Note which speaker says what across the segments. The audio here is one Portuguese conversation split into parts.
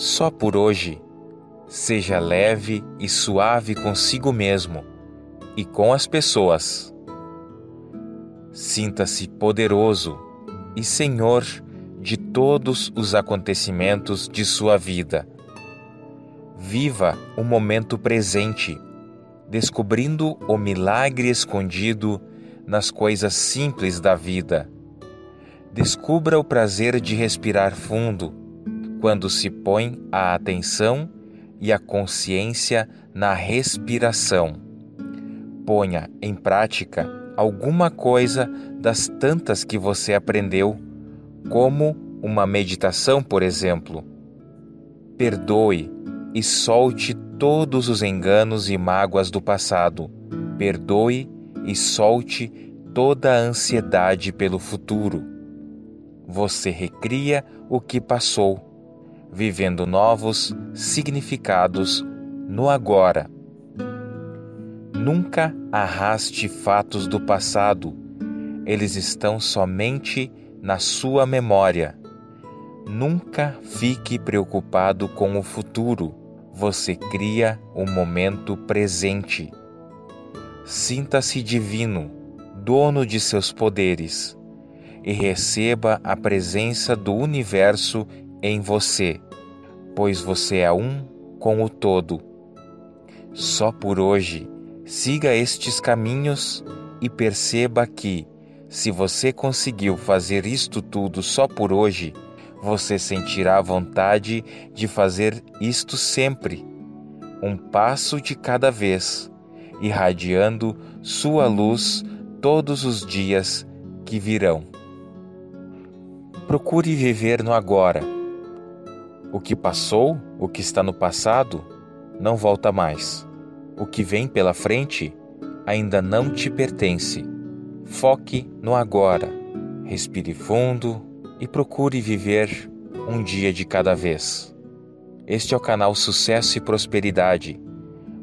Speaker 1: Só por hoje, seja leve e suave consigo mesmo e com as pessoas. Sinta-se poderoso e senhor de todos os acontecimentos de sua vida. Viva o momento presente, descobrindo o milagre escondido nas coisas simples da vida. Descubra o prazer de respirar fundo quando se põe a atenção e a consciência na respiração. Ponha em prática alguma coisa das tantas que você aprendeu, como uma meditação, por exemplo. Perdoe e solte todos os enganos e mágoas do passado. Perdoe e solte toda a ansiedade pelo futuro. Você recria o que passou, vivendo novos significados no agora. Nunca arraste fatos do passado, eles estão somente na sua memória. Nunca fique preocupado com o futuro, você cria o momento presente. Sinta-se divino, dono de seus poderes, e receba a presença do universo em você, pois você é um com o todo. Só por hoje, siga estes caminhos e perceba que, se você conseguiu fazer isto tudo só por hoje, você sentirá vontade de fazer isto sempre, um passo de cada vez, irradiando sua luz todos os dias que virão. Procure viver no agora. O que passou, o que está no passado, não volta mais. O que vem pela frente ainda não te pertence. Foque no agora. Respire fundo e procure viver um dia de cada vez. Este é o canal Sucesso e Prosperidade,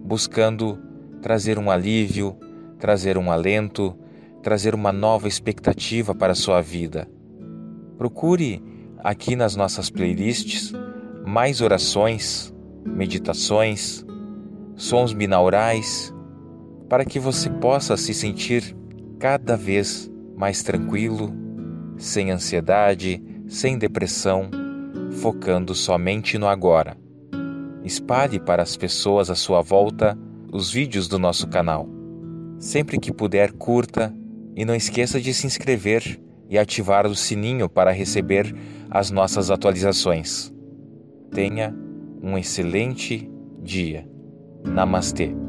Speaker 1: buscando trazer um alívio, trazer um alento, trazer uma nova expectativa para a sua vida. Procure aqui nas nossas playlists mais orações, meditações, sons binaurais, para que você possa se sentir cada vez mais tranquilo, sem ansiedade, sem depressão, focando somente no agora. Espalhe para as pessoas à sua volta os vídeos do nosso canal. Sempre que puder, curta e não esqueça de se inscrever e ativar o sininho para receber as nossas atualizações. Tenha um excelente dia. Namastê.